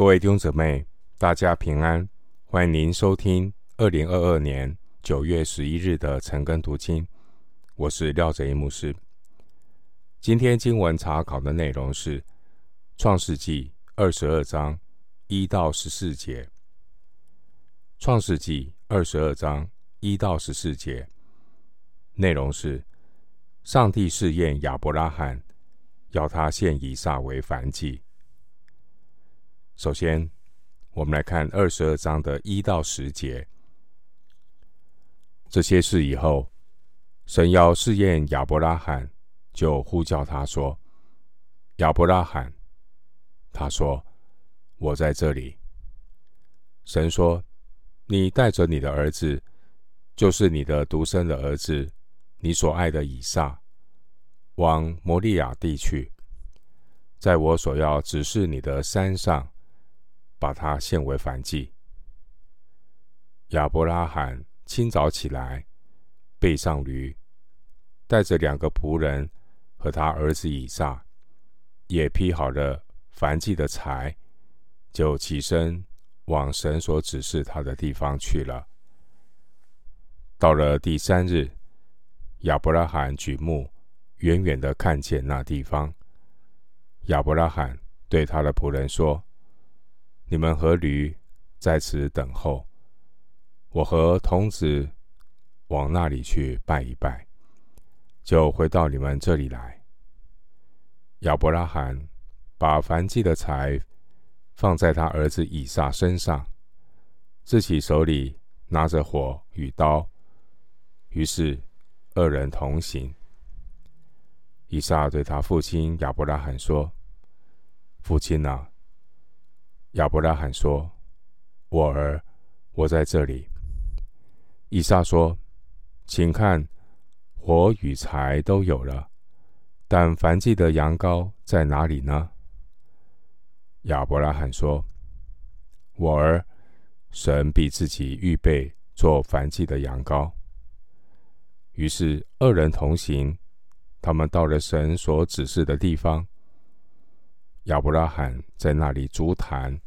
各位弟兄姊妹，大家平安！欢迎您收听二零二二年九月十一日的晨更读经。我是廖哲一牧师。今天经文查考的内容是《创世纪》二十二章一到十四节。《创世纪》二十二章一到十四节内容是：上帝试验亚伯拉罕，要他献以撒为燔祭。首先，我们来看二十二章的一到十节。这些事以后，神要试验亚伯拉罕，就呼叫他说：“亚伯拉罕。”他说：“我在这里。”神说：“你带着你的儿子，就是你的独生的儿子，你所爱的以撒，往摩利亚地去，在我所要指示你的山上。”把他献为燔祭。亚伯拉罕清早起来，背上驴，带着两个仆人和他儿子以撒，也劈好了燔祭的柴，就起身往神所指示他的地方去了。到了第三日，亚伯拉罕举目远远的看见那地方。亚伯拉罕对他的仆人说。你们和驴在此等候，我和童子往那里去拜一拜，就回到你们这里来。亚伯拉罕把燔祭的柴放在他儿子以撒身上，自己手里拿着火与刀，于是二人同行。以撒对他父亲亚伯拉罕说：“父亲啊！”亚伯拉罕说：“我儿，我在这里。”以撒说：“请看，火与柴都有了，但燔祭的羊羔在哪里呢？”亚伯拉罕说：“我儿，神必自己预备做燔祭的羊羔。”于是二人同行，他们到了神所指示的地方。亚伯拉罕在那里筑坛，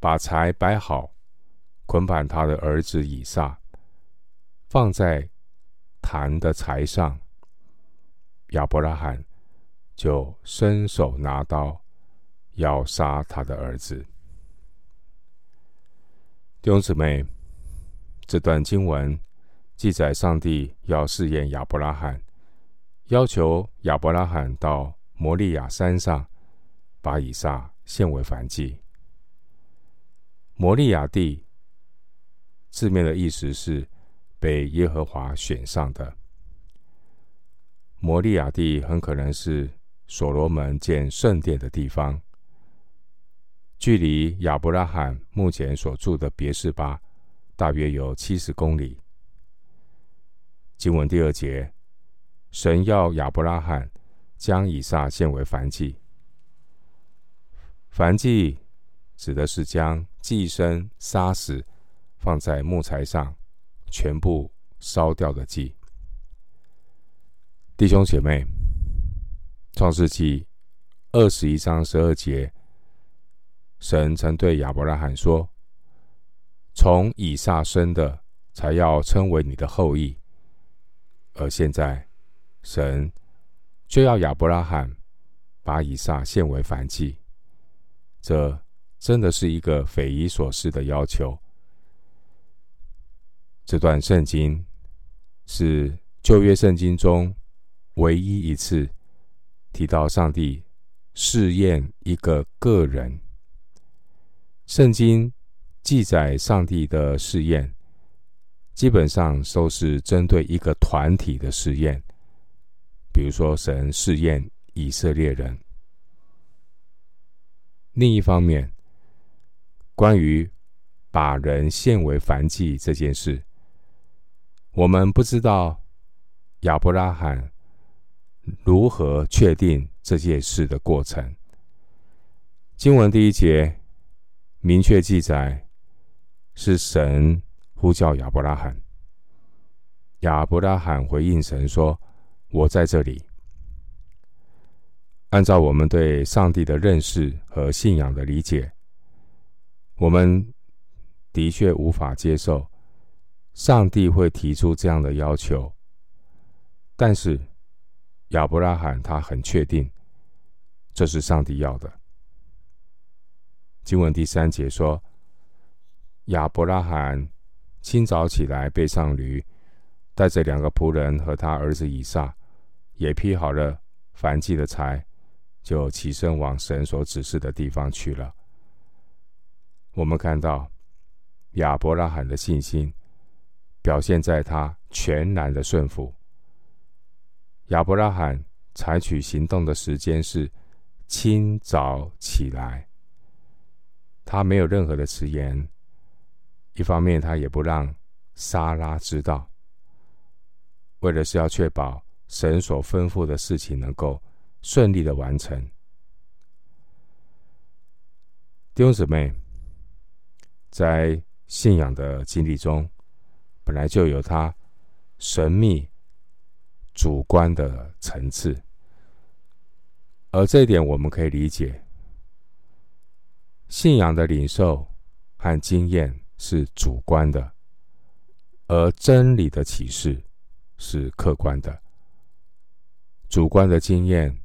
把柴摆好，捆绑他的儿子以撒，放在坛的柴上。亚伯拉罕就伸手拿刀，要杀他的儿子。弟兄姊妹，这段经文记载上帝要试验亚伯拉罕，要求亚伯拉罕到摩利亚山上。把以撒献为燔祭。摩利亚地字面的意思是被耶和华选上的。摩利亚地很可能是所罗门建圣殿的地方，距离亚伯拉罕目前所住的别是巴大约有七十公里。经文第二节，神要亚伯拉罕将以撒献为燔祭。燔祭指的是将祭牲杀死，放在木材上，全部烧掉的祭。弟兄姐妹，创世记二十一章十二节，神曾对亚伯拉罕说：“从以撒生的，才要称为你的后裔。”而现在，神却要亚伯拉罕把以撒献为燔祭。这真的是一个匪夷所思的要求。这段圣经是旧约圣经中唯一一次提到上帝试验一个个人。圣经记载上帝的试验，基本上都是针对一个团体的试验，比如说神试验以色列人。另一方面，关于把人献为燔祭这件事，我们不知道亚伯拉罕如何确定这件事的过程。经文第一节明确记载，是神呼叫亚伯拉罕，亚伯拉罕回应神说：“我在这里。”按照我们对上帝的认识和信仰的理解，我们的确无法接受上帝会提出这样的要求，但是亚伯拉罕他很确定这是上帝要的。经文第三节说，亚伯拉罕清早起来，背上驴，带着两个仆人和他儿子以撒，也劈好了燔祭的柴，就起身往神所指示的地方去了。我们看到亚伯拉罕的信心表现在他全然的顺服。亚伯拉罕采取行动的时间是清早起来，他没有任何的迟延。一方面，他也不让莎拉知道，为的是要确保神所吩咐的事情能够顺利的完成。弟兄姊妹。在信仰的经历中，本来就有它神秘、主观的层次，而这一点我们可以理解。信仰的领受和经验是主观的，而真理的启示是客观的。主观的经验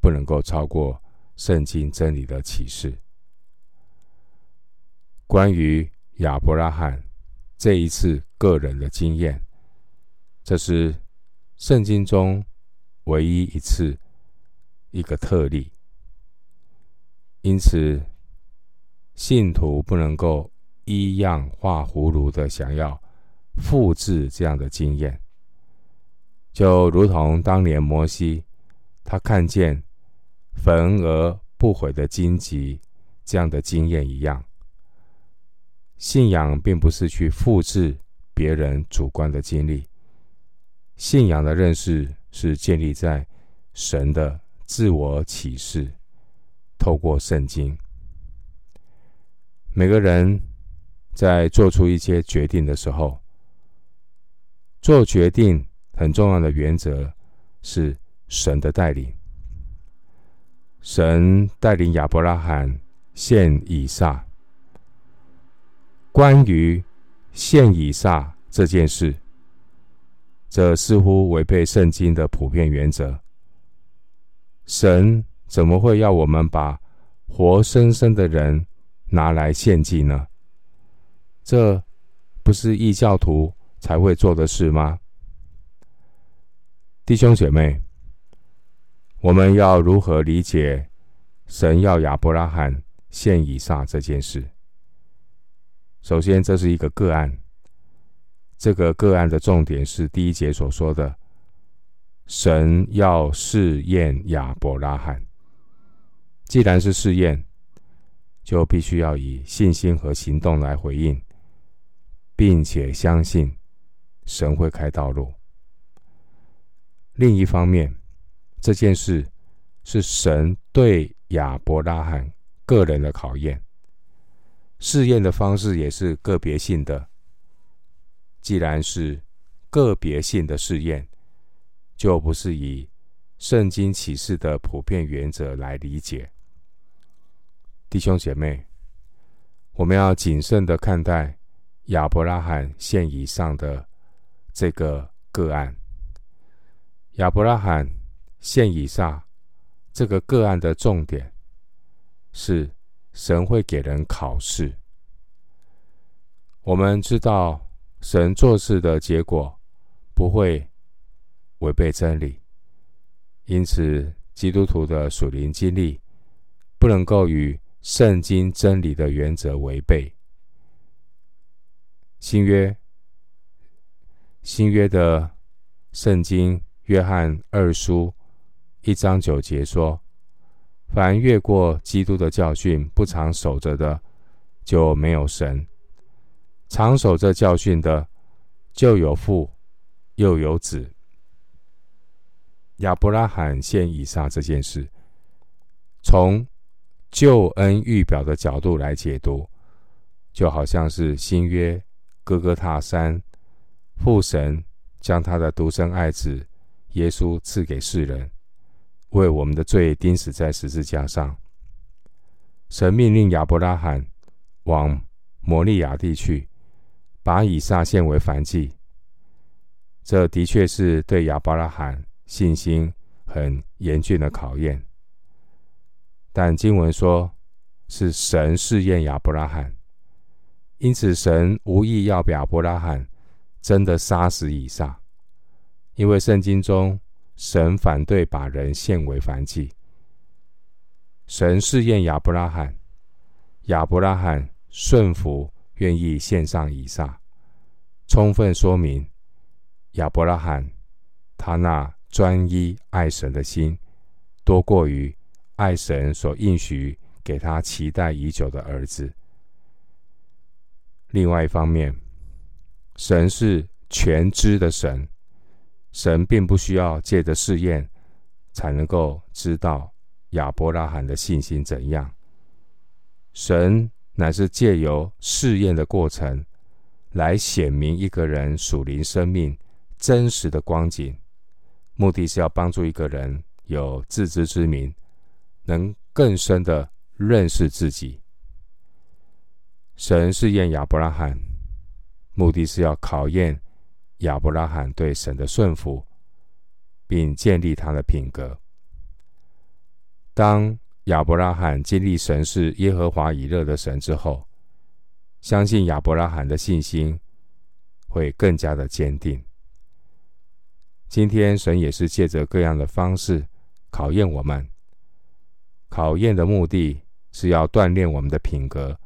不能够超过圣经真理的启示。关于亚伯拉罕这一次个人的经验，这是圣经中唯一一次一个特例。因此，信徒不能够依样画葫芦的想要复制这样的经验，就如同当年摩西他看见焚而不毁的荆棘这样的经验一样。信仰并不是去复制别人主观的经历，信仰的认识是建立在神的自我启示，透过圣经。每个人在做出一些决定的时候，做决定很重要的原则是神的带领。神带领亚伯拉罕献以撒。关于献以撒这件事，这似乎违背圣经的普遍原则。神怎么会要我们把活生生的人拿来献祭呢？这不是异教徒才会做的事吗？弟兄姐妹，我们要如何理解神要亚伯拉罕献以撒这件事？首先，这是一个个案。这个个案的重点是第一节所说的：神要试验亚伯拉罕。既然是试验，就必须要以信心和行动来回应，并且相信神会开道路。另一方面，这件事是神对亚伯拉罕个人的考验。试验的方式也是个别性的。既然是个别性的试验，就不是以圣经启示的普遍原则来理解。弟兄姐妹，我们要谨慎的看待亚伯拉罕现以上的这个个案。亚伯拉罕现以撒这个个案的重点是。神会给人考试。我们知道，神做事的结果不会违背真理，因此基督徒的属灵经历不能够与圣经真理的原则违背。新约，新约的圣经约翰二书一章九节说。凡越过基督的教训，不常守着的，就没有神；常守着教训的，就有父，又有子。亚伯拉罕献以撒这件事，从救恩预表的角度来解读，就好像是新约哥哥塔山，父神将他的独生爱子耶稣赐给世人。为我们的罪钉死在十字架上。神命令亚伯拉罕往摩利亚地去，把以撒献为燔祭。这的确是对亚伯拉罕信心很严峻的考验。但经文说，是神试验亚伯拉罕，因此神无意要亚伯拉罕真的杀死以撒，因为圣经中神反对把人献为燔祭。神试验亚伯拉罕，亚伯拉罕顺服，愿意献上以撒，充分说明亚伯拉罕他那专一爱神的心，多过于爱神所应许给他期待已久的儿子。另外一方面，神是全知的神，神并不需要借着试验才能够知道亚伯拉罕的信心怎样。神乃是借由试验的过程，来显明一个人属灵生命真实的光景，目的是要帮助一个人有自知之明。能更深的认识自己。神试验亚伯拉罕，目的是要考验亚伯拉罕对神的顺服，并建立他的品格。当亚伯拉罕经历神是耶和华以勒的神之后，相信亚伯拉罕的信心会更加的坚定。今天神也是借着各样的方式考验我们。考验的目的是要锻炼我们的品格，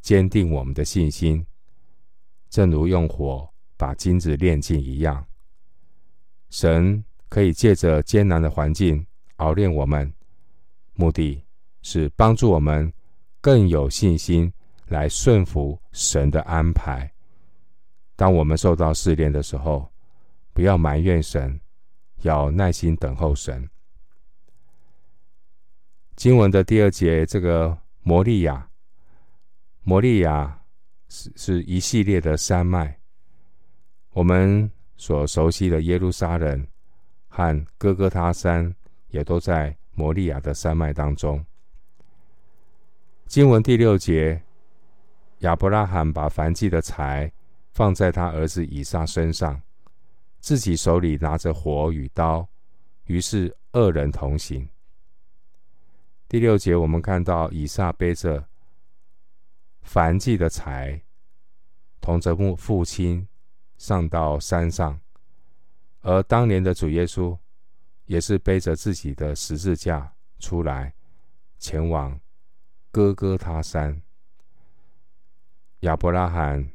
坚定我们的信心，正如用火把金子炼尽一样。神可以借着艰难的环境熬炼我们，目的是帮助我们更有信心来顺服神的安排。当我们受到试炼的时候，不要埋怨神，要耐心等候神。经文的第二节，这个摩利亚，摩利亚是是一系列的山脉。我们所熟悉的耶路撒冷和哥哥他山，也都在摩利亚的山脉当中。经文第六节，亚伯拉罕把燔祭的柴放在他儿子以撒身上，自己手里拿着火与刀，于是二人同行。第六节，我们看到以撒背着燔祭的柴，同着父父亲上到山上；而当年的主耶稣也是背着自己的十字架出来，前往哥哥他山。亚伯拉罕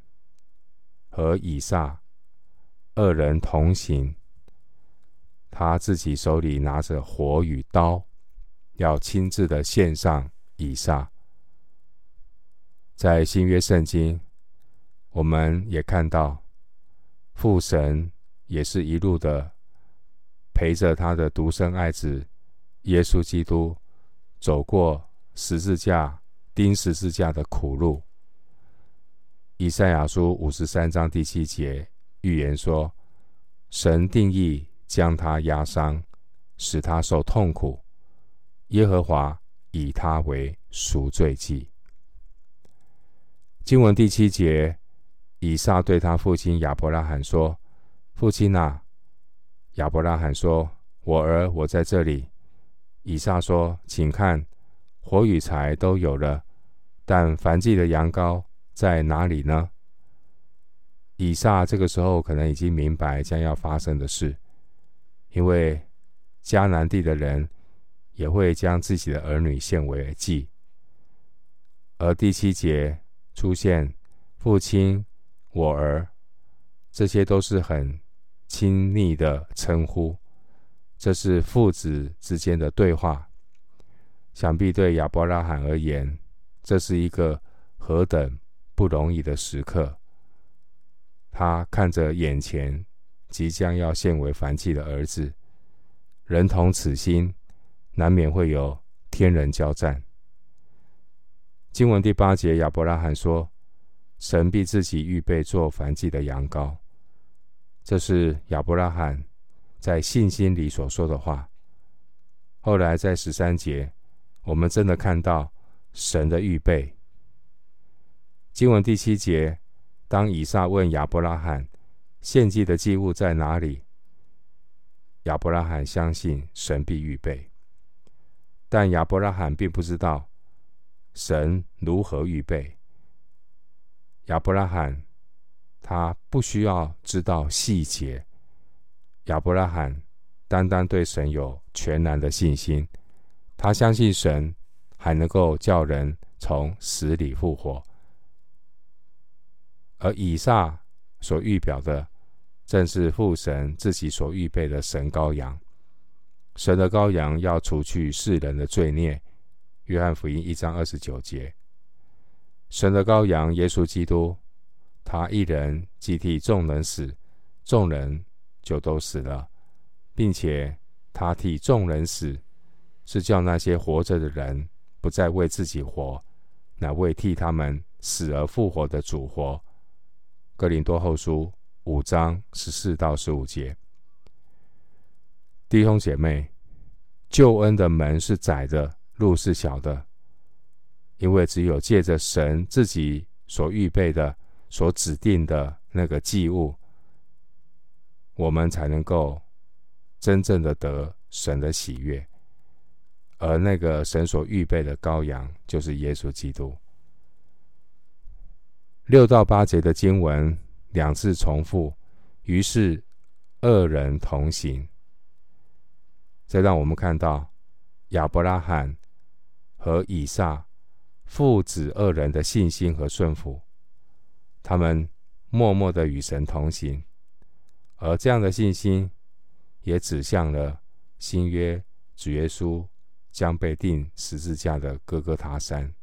和以撒二人同行，他自己手里拿着火与刀。要亲自的献上以撒，在新约圣经，我们也看到父神也是一路的陪着他的独生爱子耶稣基督走过十字架钉十字架的苦路。以赛亚书五十三章第七节预言说：“神定义将他压伤，使他受痛苦。”耶和华以他为赎罪祭。经文第七节，以撒对他父亲亚伯拉罕说：“父亲啊！”亚伯拉罕说：“我儿，我在这里。”以撒说：“请看，火与柴都有了，但燔祭的羊羔在哪里呢？”以撒这个时候可能已经明白将要发生的事，因为迦南地的人。也会将自己的儿女献为祭，而第七节出现父亲、我儿，这些都是很亲昵的称呼，这是父子之间的对话。想必对亚伯拉罕而言，这是一个何等不容易的时刻。他看着眼前即将要献为燔祭的儿子，人同此心。难免会有天人交战。经文第八节，亚伯拉罕说：“神必自己预备做燔祭的羊羔。”这是亚伯拉罕在信心里所说的话。后来在十三节，我们真的看到神的预备。经文第七节，当以撒问亚伯拉罕献祭的祭物在哪里，亚伯拉罕相信神必预备，但亚伯拉罕并不知道神如何预备。亚伯拉罕他不需要知道细节，亚伯拉罕单单对神有全然的信心，他相信神还能够叫人从死里复活，而以撒所预表的，正是父神自己所预备的神羔羊。神的羔羊要除去世人的罪孽。约翰福音一章二十九节。神的羔羊耶稣基督，他一人既替众人死，众人就都死了，并且他替众人死，是叫那些活着的人不再为自己活，乃为替他们死而复活的主活。哥林多后书五章十四到十五节。弟兄姐妹，救恩的门是窄的，路是小的。因为只有借着神自己所预备的、所指定的那个祭物，我们才能够真正的得神的喜悦。而那个神所预备的羔羊，就是耶稣基督。六到八节的经文两次重复，于是二人同行。这让我们看到亚伯拉罕和以撒。父子二人的信心和顺服，他们默默的与神同行，而这样的信心也指向了新约主耶稣将被钉十字架的哥哥他山。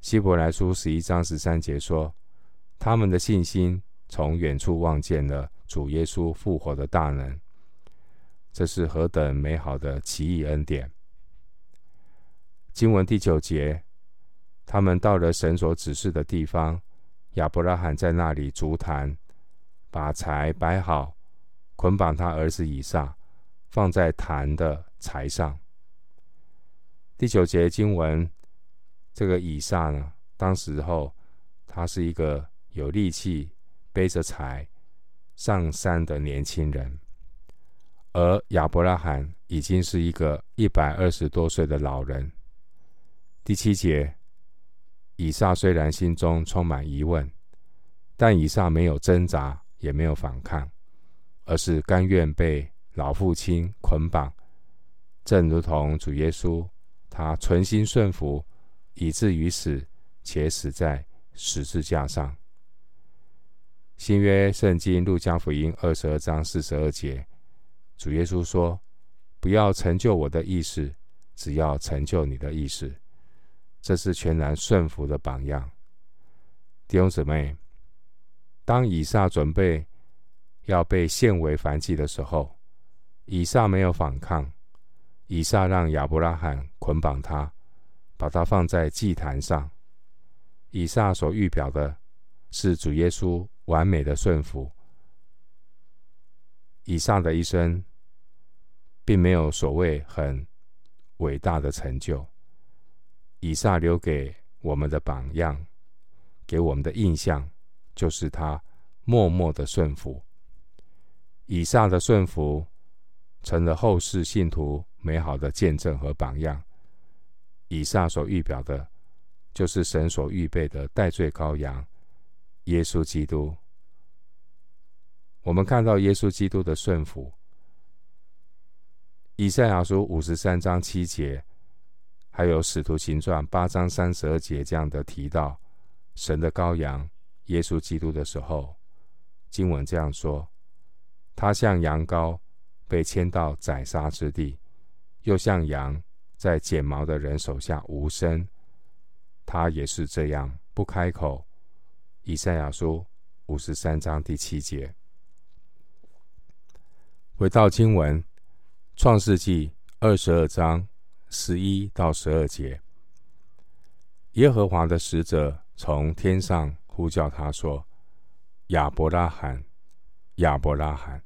希伯来书十一章十三节说：“他们的信心从远处望见了主耶稣复活的大能，这是何等美好的奇异恩典！”经文第九节。他们到了神所指示的地方，亚伯拉罕在那里足坛，把柴摆好，捆绑他儿子以撒，放在坛的柴上。第九节经文，这个以撒呢，当时候他是一个有力气背着柴上山的年轻人，而亚伯拉罕已经是一个一百二十多岁的老人。第七节。以撒虽然心中充满疑问，但以撒没有挣扎，也没有反抗，而是甘愿被老父亲捆绑，正如同主耶稣，他存心顺服，以至于死，且死在十字架上。新约圣经路加福音二十二章四十二节，主耶稣说：“不要成就我的意思，只要成就你的意思。”这是全然顺服的榜样，弟兄姊妹。当以撒准备要被献为燔祭的时候，以撒没有反抗，以撒让亚伯拉罕捆绑他，把他放在祭坛上。以撒所预表的是主耶稣完美的顺服。以撒的一生并没有所谓很伟大的成就。以撒留给我们的榜样，给我们的印象，就是他默默的顺服。以撒的顺服，成了后世信徒美好的见证和榜样。以撒所预表的，就是神所预备的代罪羔羊耶稣基督。我们看到耶稣基督的顺服，以赛亚书五十三章七节。还有《使徒行传》八章三十二节这样的提到神的羔羊耶稣基督的时候，经文这样说：他像羊羔被牵到宰杀之地，又像羊在剪毛的人手下无声，他也是这样不开口。以赛亚书五十三章第七节。回到经文，《创世纪》二十二章。十一到十二节，耶和华的使者从天上呼叫他说：“亚伯拉罕，亚伯拉罕。”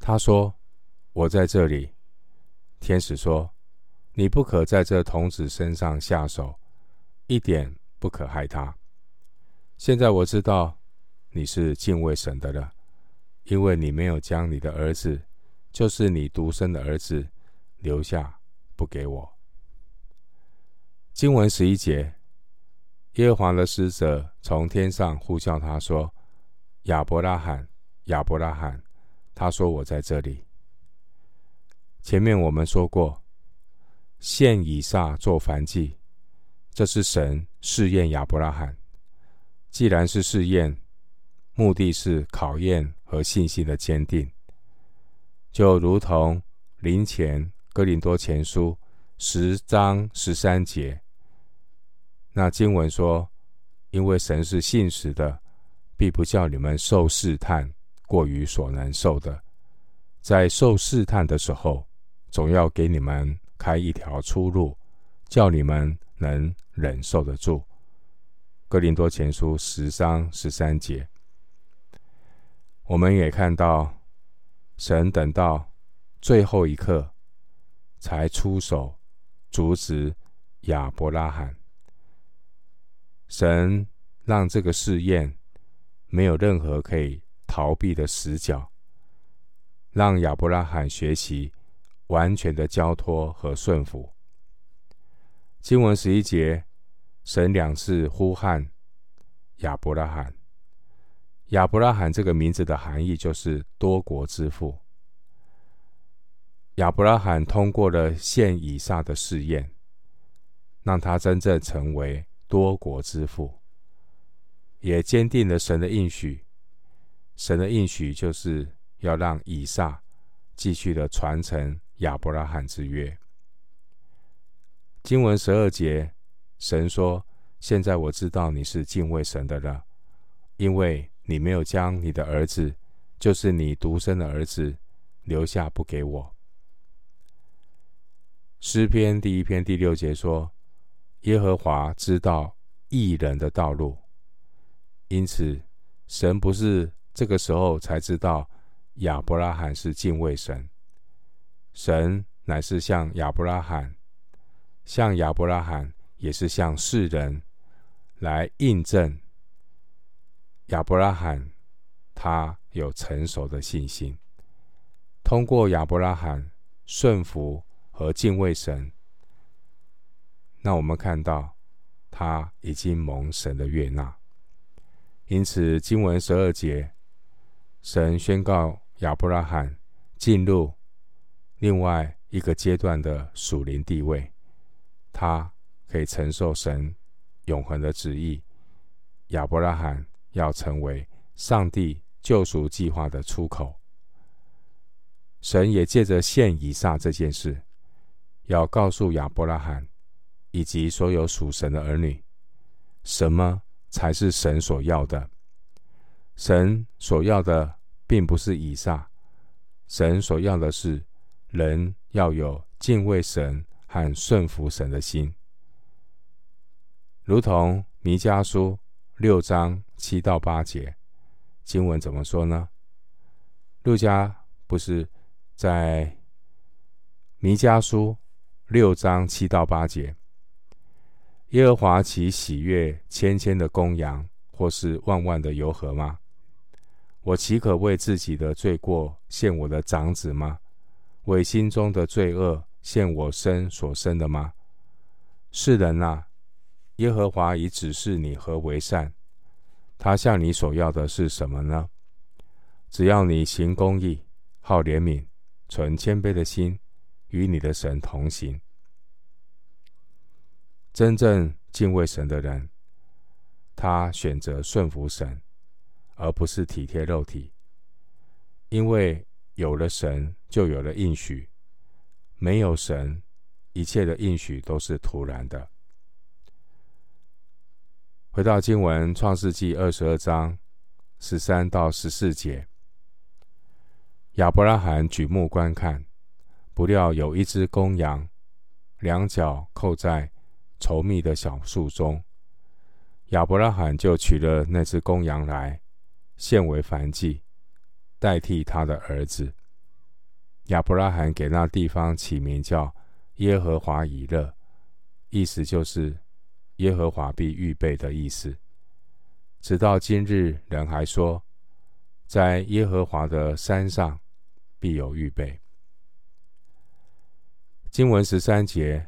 他说：“我在这里。”天使说：“你不可在这童子身上下手，一点不可害他，现在我知道你是敬畏神的了，因为你没有将你的儿子，就是你独生的儿子，留下不给我。经文十一节，耶和华的使者从天上呼叫他说：“亚伯拉罕，亚伯拉罕。”他说：“我在这里。”前面我们说过，献以撒做燔祭，这是神试验亚伯拉罕。既然是试验，目的是考验和信心的坚定，就如同林前哥林多前书十章十三节，那经文说：“因为神是信实的，必不叫你们受试探过于所能受的，在受试探的时候。”总要给你们开一条出路，叫你们能忍受得住。哥林多前书十章十三节，我们也看到神等到最后一刻才出手阻止亚伯拉罕。神让这个试验没有任何可以逃避的死角，让亚伯拉罕学习。完全的交托和顺服。经文十一节，神两次呼喊亚伯拉罕。亚伯拉罕这个名字的含义就是多国之父。亚伯拉罕通过了献以撒的试验，让他真正成为多国之父，也坚定了神的应许。神的应许就是要让以撒继续的传承。亚伯拉罕之约，经文十二节，神说：“现在我知道你是敬畏神的了，因为你没有将你的儿子，就是你独生的儿子，留下不给我。”诗篇第一篇第六节说：“耶和华知道义人的道路。”因此，神不是这个时候才知道亚伯拉罕是敬畏神。神乃是向亚伯拉罕，向亚伯拉罕也是向世人来印证亚伯拉罕他有成熟的信心。通过亚伯拉罕顺服和敬畏神，那我们看到他已经蒙神的悦纳。因此经文十二节，神宣告亚伯拉罕进入。另外一个阶段的属灵地位，他可以承受神永恒的旨意。亚伯拉罕要成为上帝救赎计划的出口。神也借着献以撒这件事，要告诉亚伯拉罕以及所有属神的儿女，什么才是神所要的。神所要的并不是以撒，神所要的是。人要有敬畏神和顺服神的心，如同弥迦书六章七到八节经文怎么说呢？路加不是在弥迦书六章七到八节，耶和华岂喜悦千千的公羊，或是万万的油河吗？我岂可为自己的罪过献我的长子吗？为心中的罪恶献我生所生的吗？世人啊，耶和华已指示你何为善，他向你所要的是什么呢？只要你行公义、好怜悯、存谦卑的心，与你的神同行。真正敬畏神的人，他选择顺服神，而不是体贴肉体，因为。有了神，就有了应许；没有神，一切的应许都是徒然的。回到经文，《创世纪》二十二章十三到十四节，亚伯拉罕举目观看，不料有一只公羊，两脚扣在稠密的小树中。亚伯拉罕就取了那只公羊来，献为燔祭。代替他的儿子亚伯拉罕给那地方起名叫耶和华以勒，意思就是耶和华必预备的意思。直到今日，人还说，在耶和华的山上必有预备。经文十三节，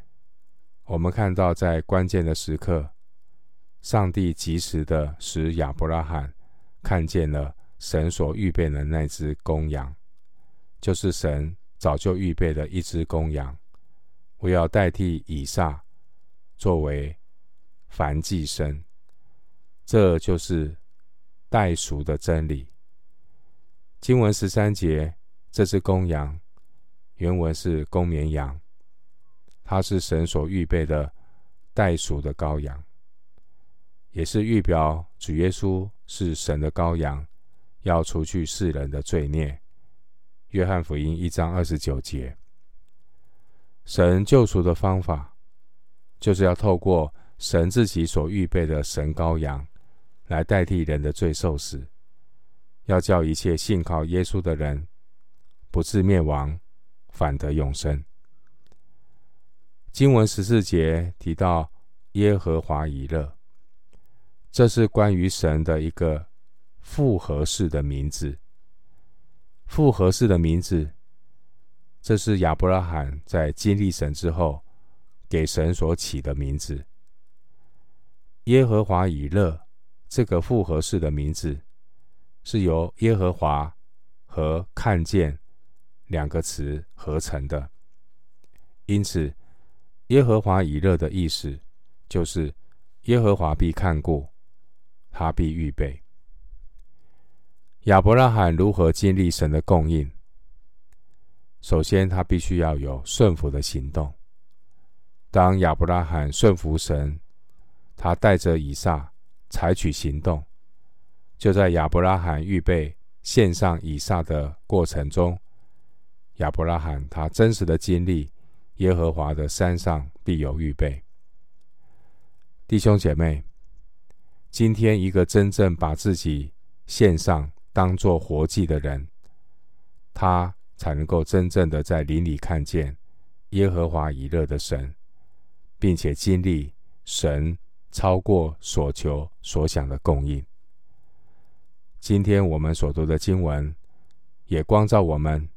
我们看到在关键的时刻，上帝及时的使亚伯拉罕看见了神所预备的那只公羊，就是神早就预备的一只公羊，我要代替以撒作为燔祭牲。这就是代赎的真理。经文十三节，这只公羊原文是公绵羊，他是神所预备的代赎的羔羊，也是预表主耶稣是神的羔羊，要除去世人的罪孽。约翰福音一章二十九节，神救赎的方法，就是要透过神自己所预备的神羔羊。来代替人的罪受死，要叫一切信靠耶稣的人不至灭亡，反得永生。经文十四节提到耶和华以勒，这是关于神的一个复合式的名字。复合式的名字，这是亚伯拉罕在经历神之后给神所起的名字。耶和华以勒。这个复合式的名字是由耶和华和看见两个词合成的，因此耶和华以勒的意思就是耶和华必看顾，他必预备。亚伯拉罕如何经历神的供应？首先，他必须要有顺服的行动。当亚伯拉罕顺服神，他带着以撒。采取行动，就在亚伯拉罕预备献上以撒的过程中，亚伯拉罕他真实的经历，耶和华的山上必有预备。弟兄姐妹，今天一个真正把自己献上当做活祭的人，他才能够真正的在灵里看见耶和华以勒的神，并且经历神。超过所求所想的供应。今天我们所读的经文，也光照我们：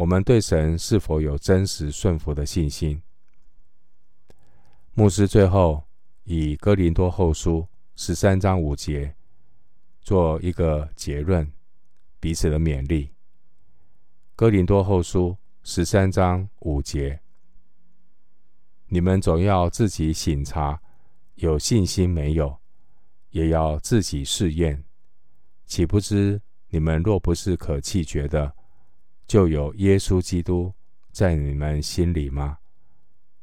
我们对神是否有真实顺服的信心？牧师最后以哥林多后书十三章五节做一个结论，彼此的勉励。哥林多后书十三章五节。你们总要自己省察，有信心没有，也要自己试验。岂不知你们若不是可弃绝的，就有耶稣基督在你们心里吗？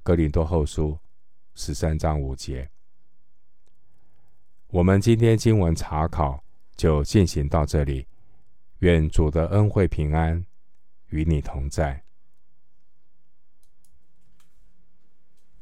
哥林多后书十三章五节。我们今天经文查考就进行到这里。愿主的恩惠平安与你同在。